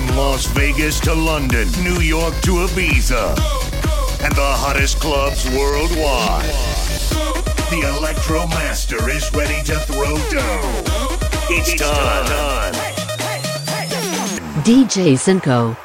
From Las Vegas to London, New York to Ibiza, and the hottest clubs worldwide. The Electro Master is ready to throw down. It's, it's time. time. DJ Cinco.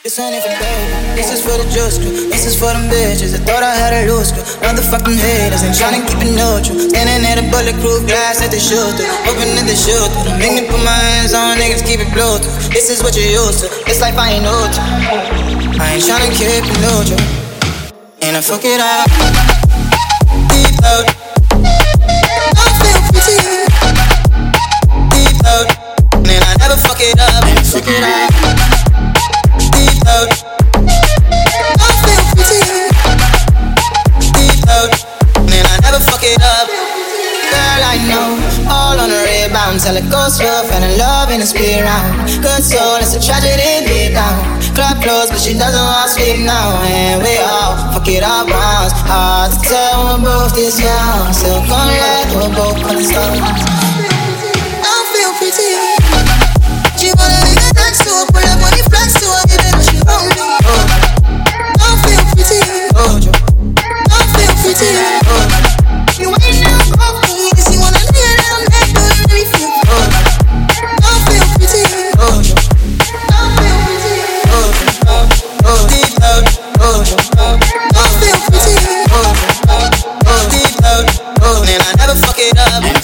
This ain't it for baby. This is for the juice crew. This is for them bitches. I thought I had a loose crew. Motherfucking haters ain't tryna keep it neutral. Standing at a bulletproof glass at the shooter. Hoping that they shoot through. Make me put my hands on niggas, keep it blue. This is what you used to. It's life I ain't new. I ain't tryna keep it neutral. And I fuck it up. Deep out. Fuck it up, fuck it up. till it goes slow. Fell in love in a speed round. Good soul, it's a tragedy deep down. Club closed, but she doesn't want to sleep now. And we all fuck it up once. Hard to tell, we're both this young. Still gonna let, we both gonna stop.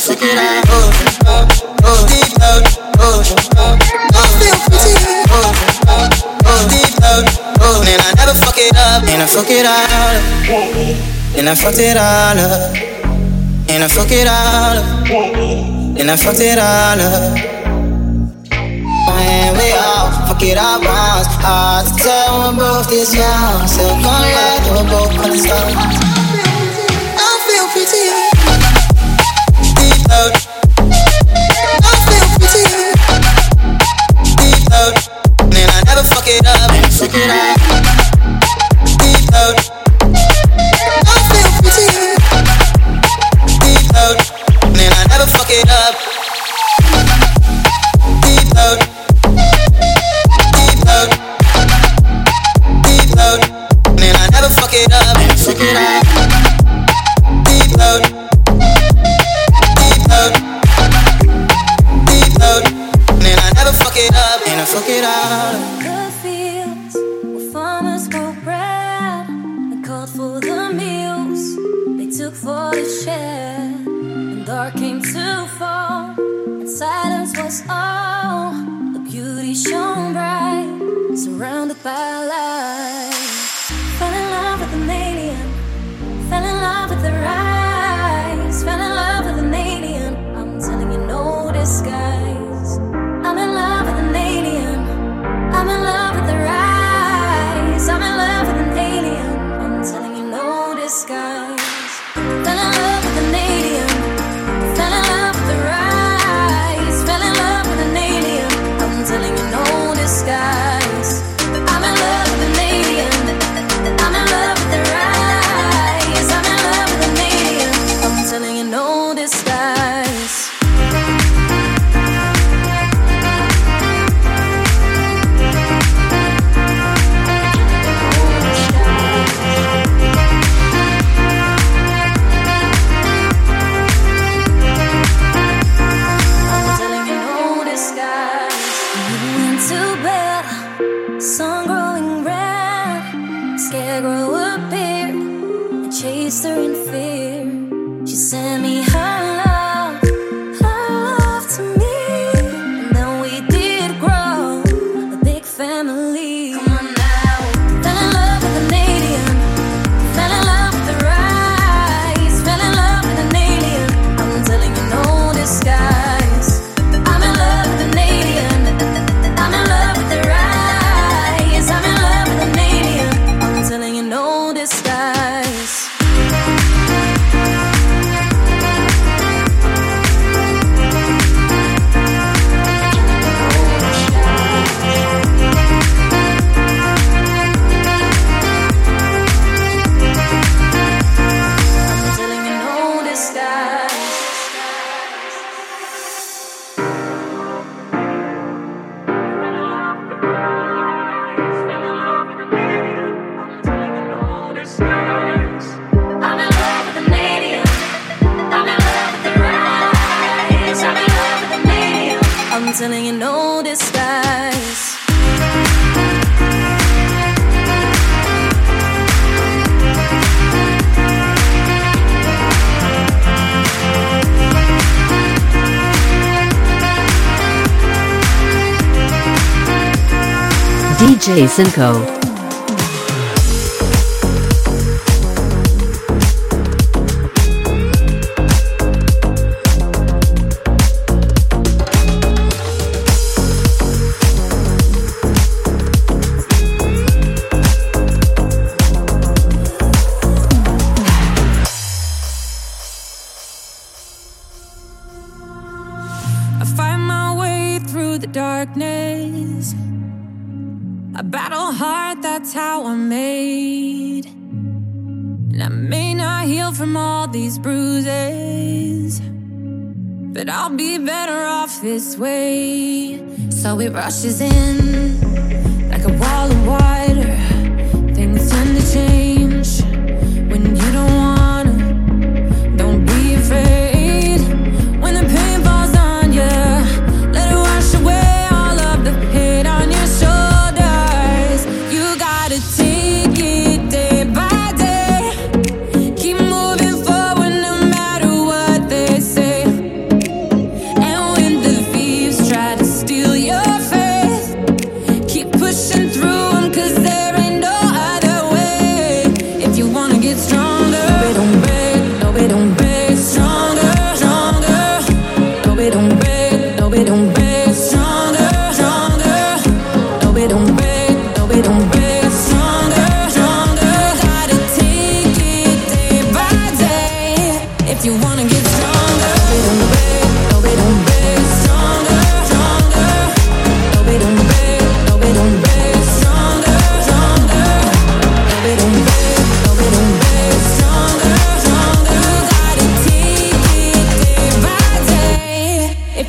Look at her, oh, oh, deep love, oh, oh, oh, feel pretty, oh, oh, deep love, oh, and I never fuck it up, and I fuck it all up, and I fucked it all up, and I fucked it all up. When we all fuck it up once, hard to tell when both is young, so come let the both on the stars. Jason Code. I'd be better off this way. So it rushes in like a wall of water.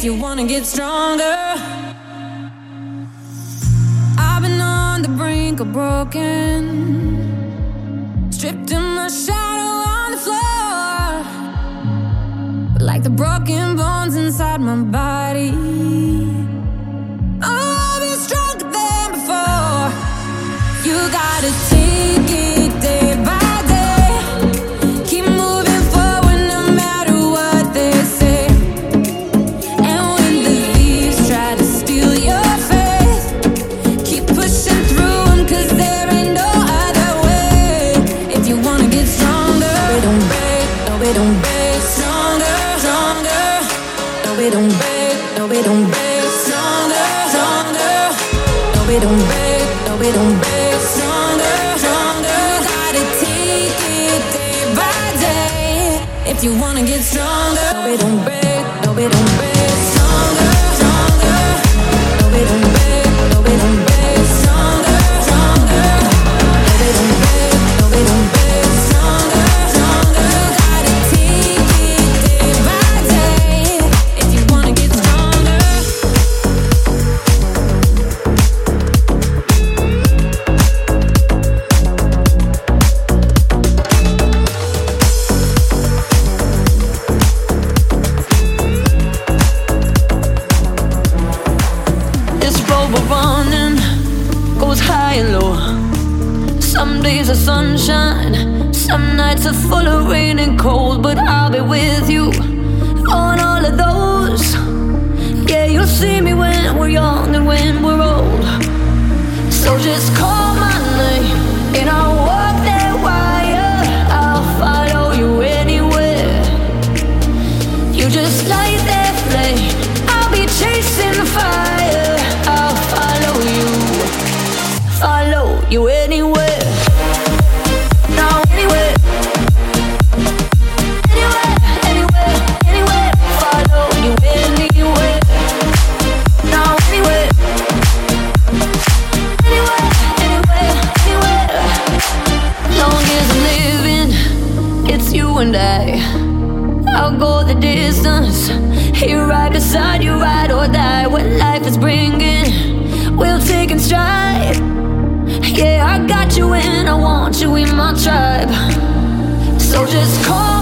you wanna get stronger. I've been on the brink of broken, stripped in my shadow on the floor, like the broken bones inside my body. is cold. decide you ride or die. What life is bringing, we'll take in stride. Yeah, I got you and I want you in my tribe. So just call.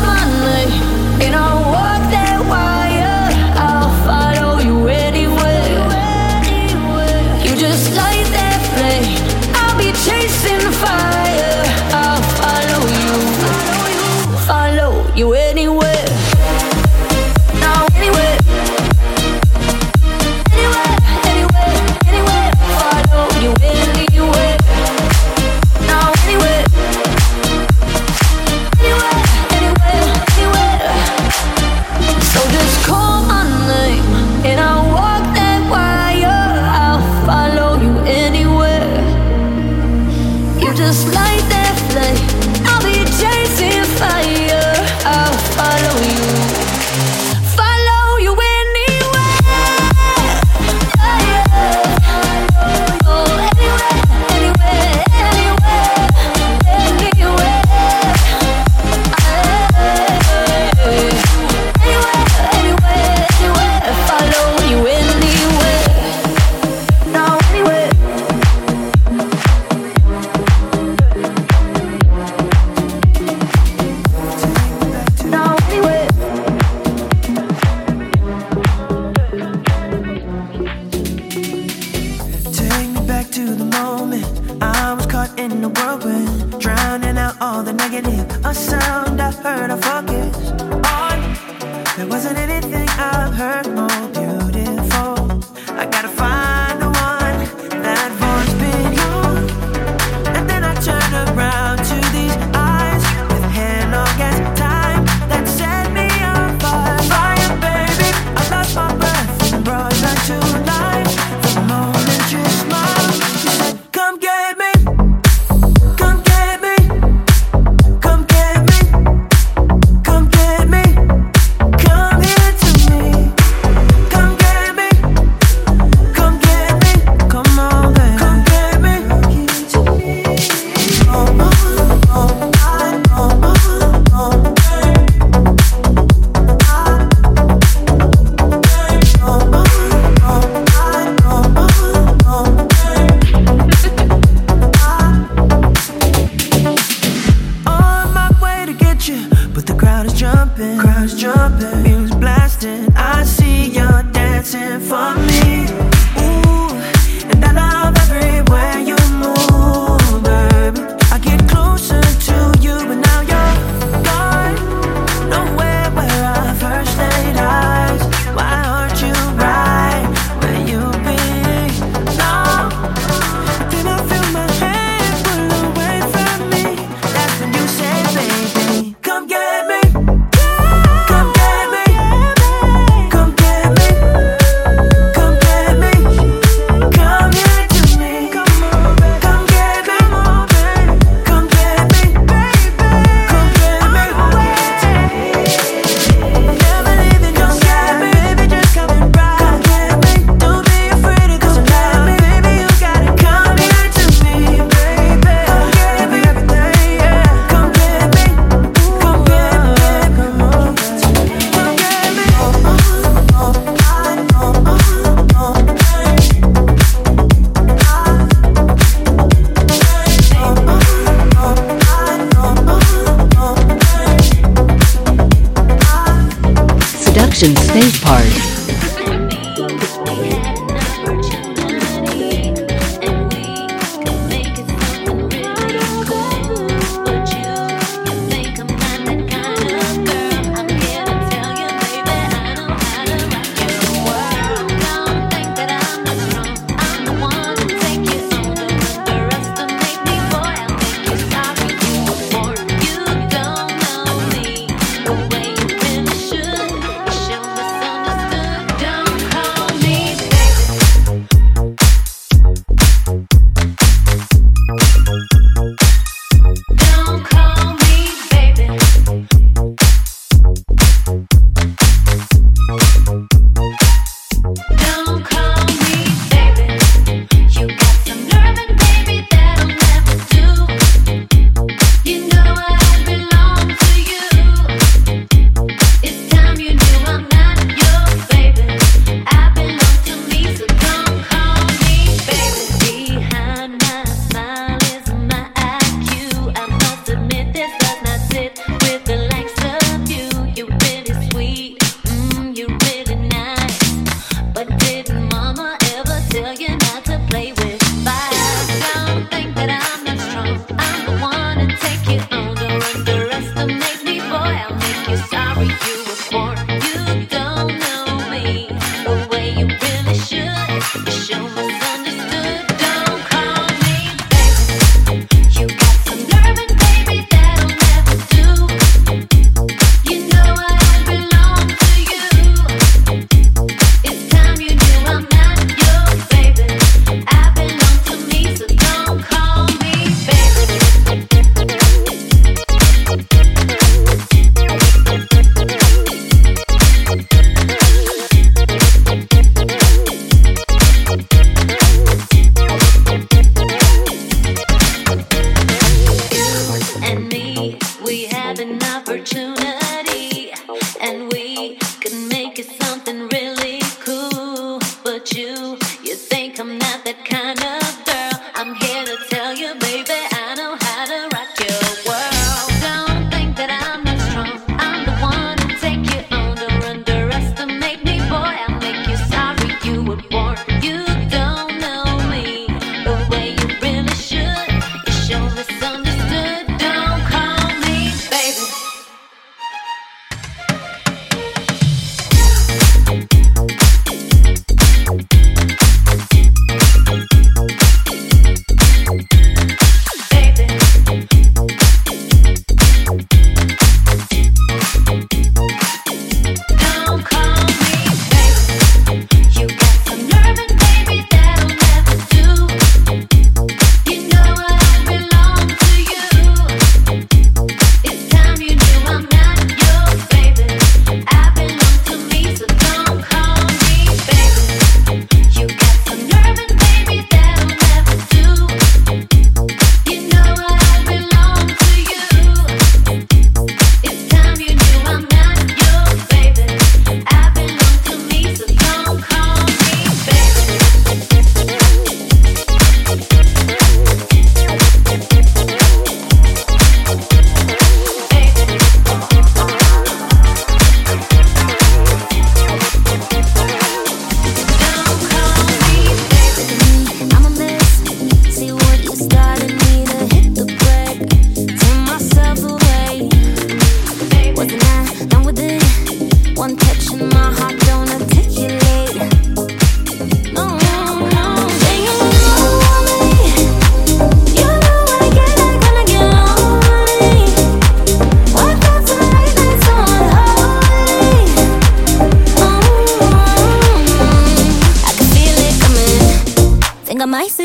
my.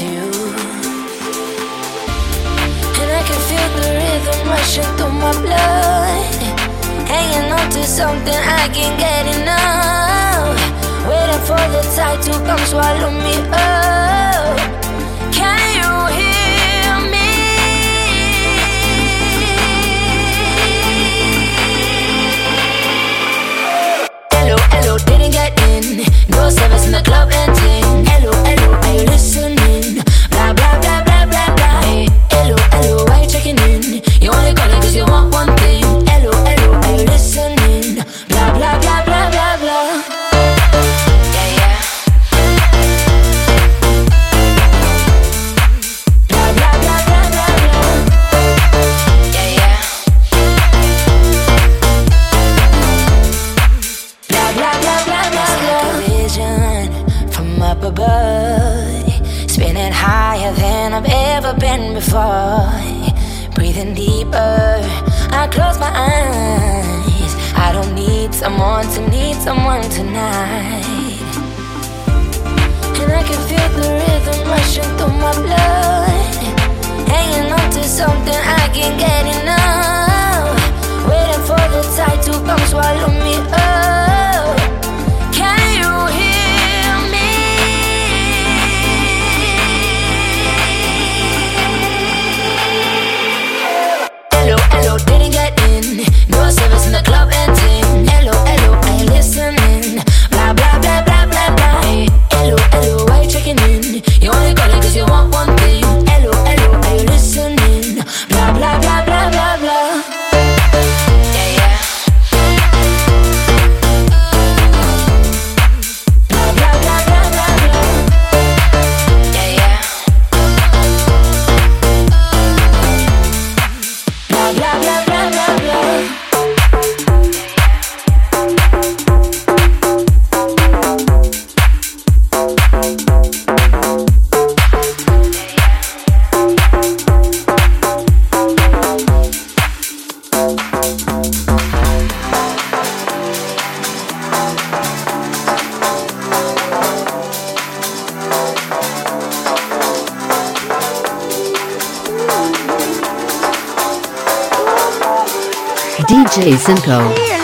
something I can't get enough. Waiting for the tide to come swallow me up. Can you hear me? Hello, hello, didn't get in. No service in the club and. Jason Co.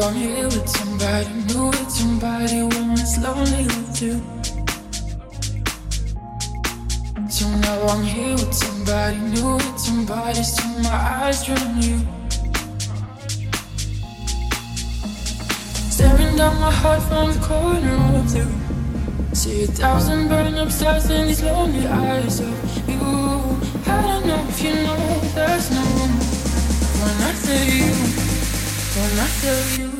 I'm here with somebody new, with somebody when it's lonely with you. So now I'm here with somebody new, with somebody, so my eyes turn on you. Staring down my heart from the corner of the room. See a thousand burn up stars in these lonely eyes of you. I don't know if you know there's no one when I say you. Can I tell you?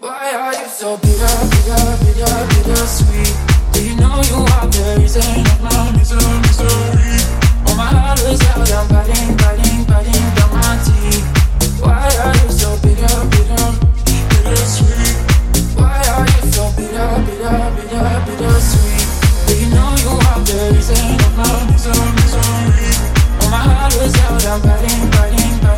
Why are you so bitter, bitter, bitter, bitter sweet? Do you know you are the reason of my misery, misery? All my heart is out, I'm biting, biting, biting down my teeth. Why are you so bitter, bitter, bitter sweet? Why are you so bitter, bitter, bitter, bitter sweet? Do you know you are the reason of my misery, misery? All my heart is out, I'm biting, biting, biting.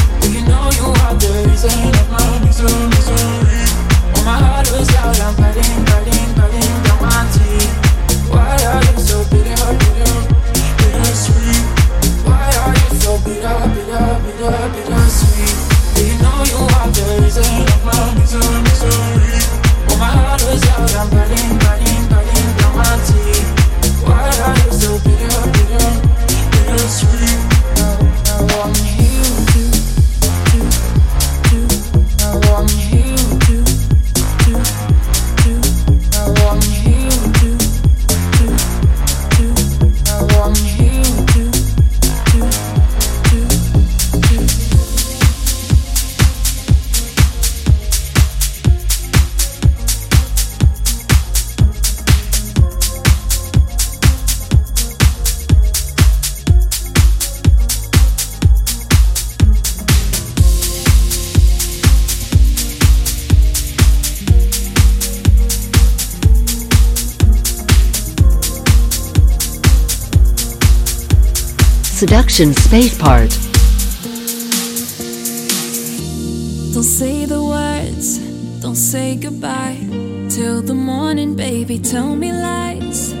Space Part. Don't say the words, don't say goodbye. Till the morning, baby, tell me lies.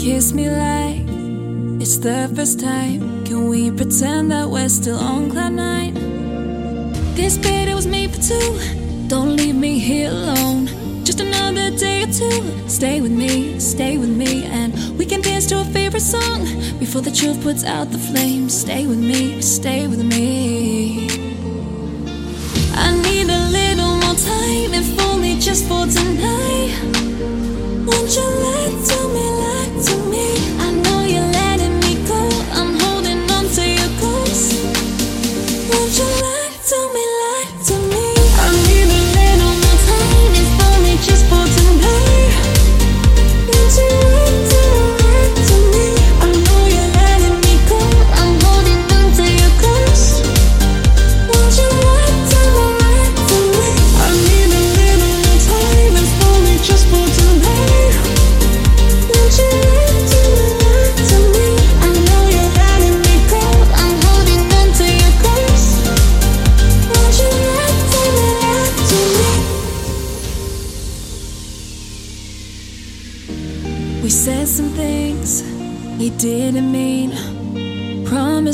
Kiss me like it's the first time. Can we pretend that we're still on cloud nine? This bed, it was made for two. Don't leave me here alone. Just another day or two. Stay with me, stay with me, and we can dance to a favorite song before the truth puts out the flame. Stay with me, stay with me.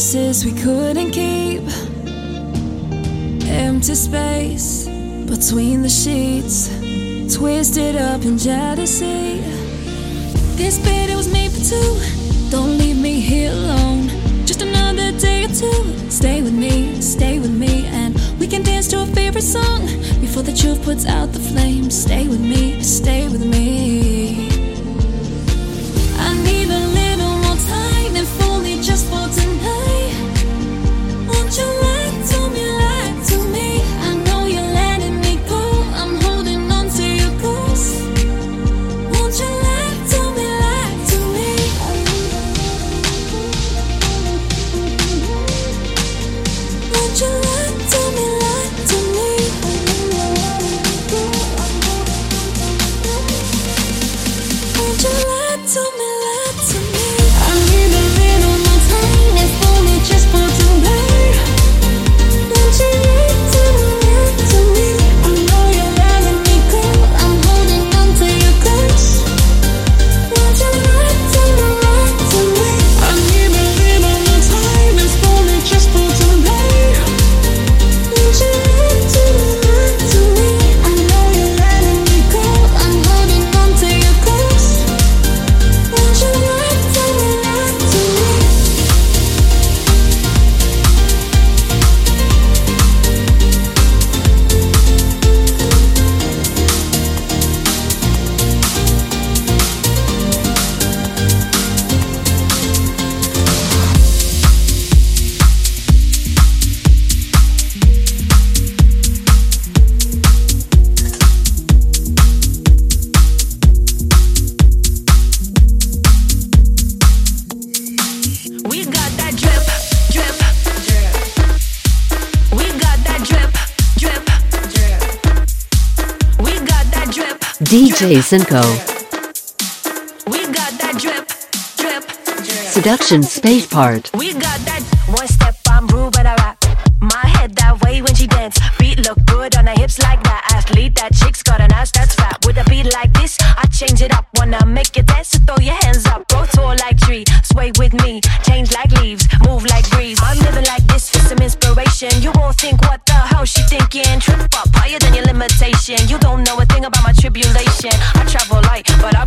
promises we couldn't keep. Empty space between the sheets, twisted up in jealousy. This bed it was made for two. Don't leave me here alone. Just another day or two. Stay with me, stay with me, and we can dance to our favorite song before the truth puts out the flame. Stay with me, stay with me. Alice and Co. Drip, drip, drip. Seduction space Part.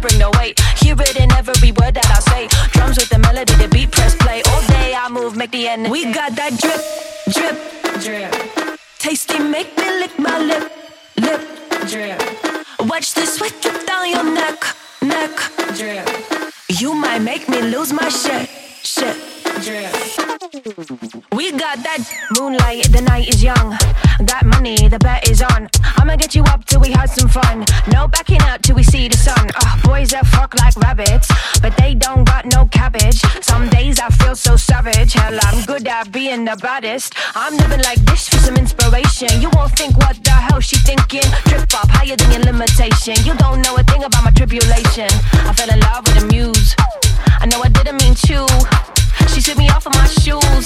Bring the weight. Hear it in every word that I say. Drums with the melody, the beat, press play. All day I move, make the end. We got that drip, drip, drip. Tasty, make me lick my lip, lip, drip. Watch the sweat drip down your neck, neck, drip. You might make me lose my shit, shit, drip. We got that moonlight, the night is young. Got money, the bet is on. I'ma get you up till we had some fun. No backing out till we see the sun. Uh, boys that fuck like rabbits, but they don't got no cabbage. Some days I feel so savage. Hell, I'm good at being the baddest. I'm living like this for some inspiration. You won't think what the hell she thinking. Trip up higher than your limitation. You don't know a thing about my tribulation. I fell in love with a muse. I know I didn't mean to. She took me off of my shoes.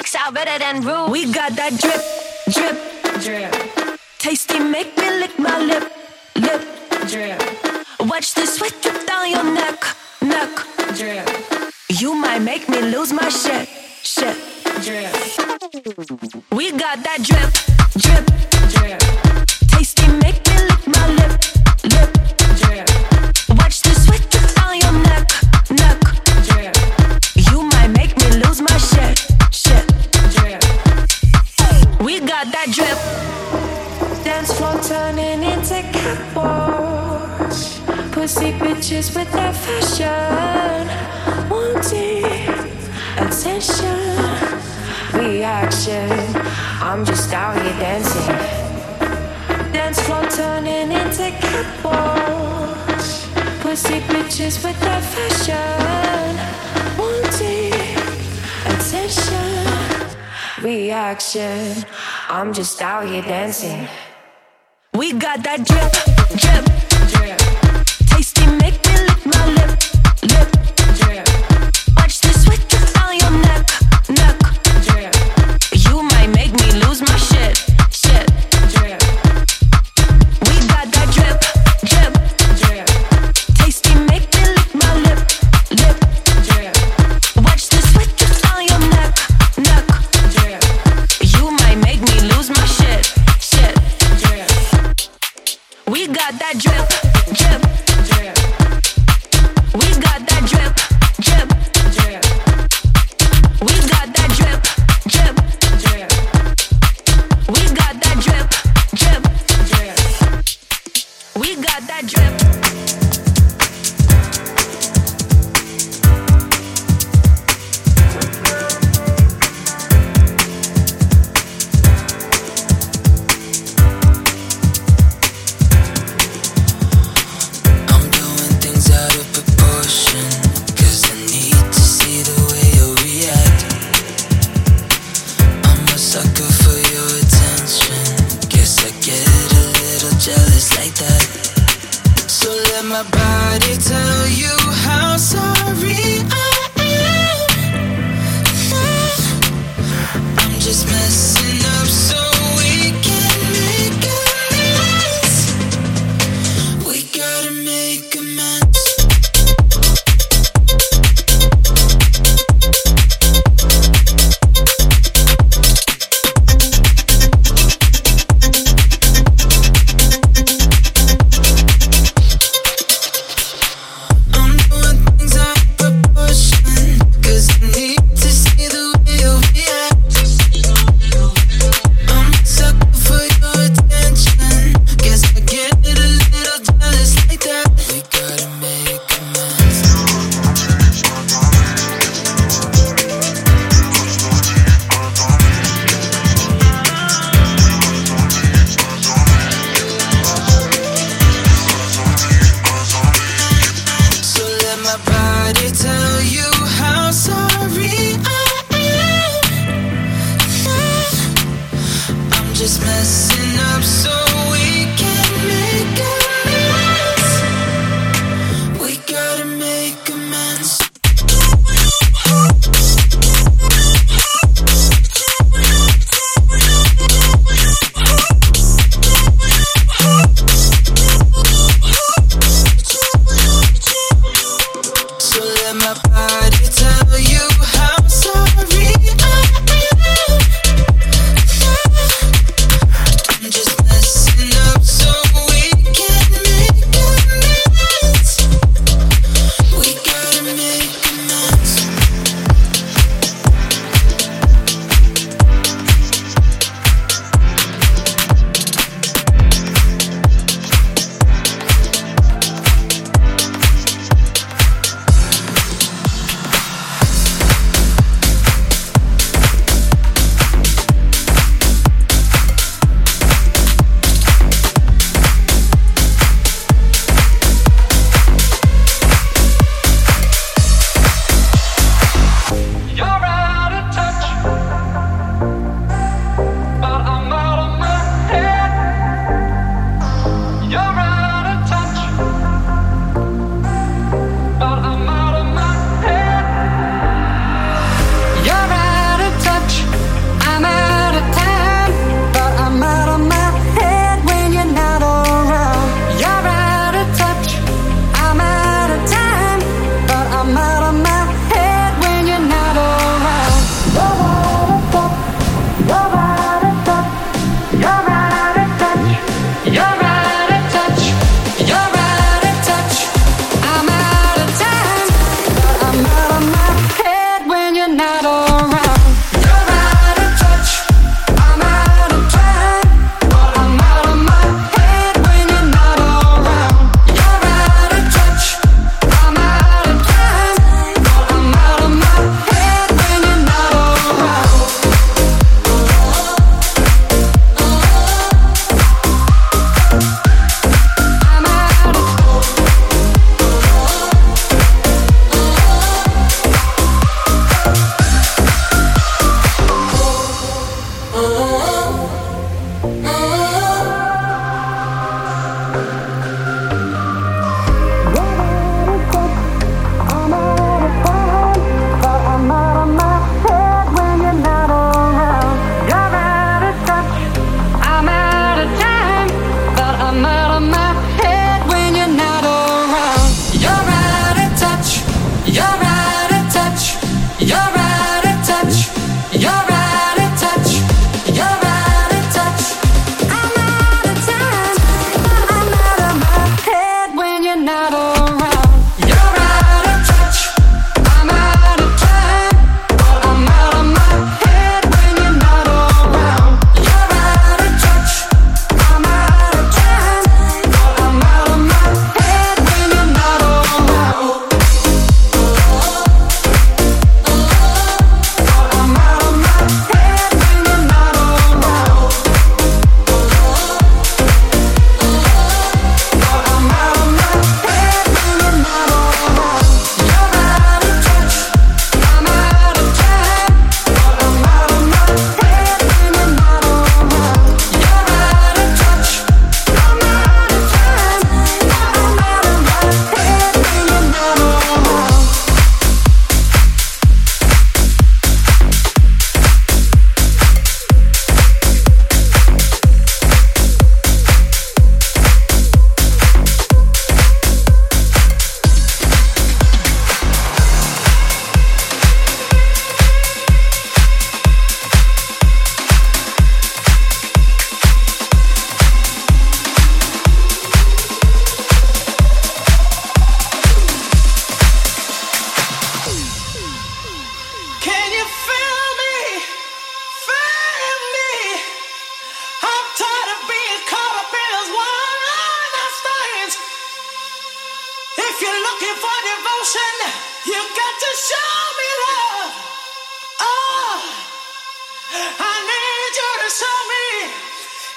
Out better than rude. We got that drip, drip, drip. Tasty, make me lick my lip, lip, drip. Watch the sweat drip down your neck, neck, drip. You might make me lose my shit, shit, drip. We got that drip, drip, drip. Tasty, make me lick my lip, lip, drip. Watch the sweat drip down your neck, neck, drip. You might make me lose my shit, shit, drip. We got that drip. Dance floor turning into catwalks. Pussy bitches with their fashion. Wanting attention, reaction. I'm just out here dancing. Dance floor turning into catwalks. Pussy bitches with their fashion. Wanting attention, reaction. I'm just out here dancing. We got that drip, drip, drip. Tasty, make me lick my lip, lip,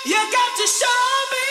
you got to show me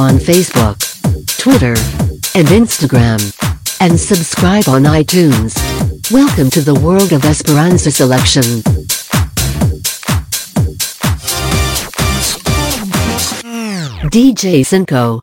on Facebook, Twitter, and Instagram. And subscribe on iTunes. Welcome to the world of Esperanza selection. DJ Cinco.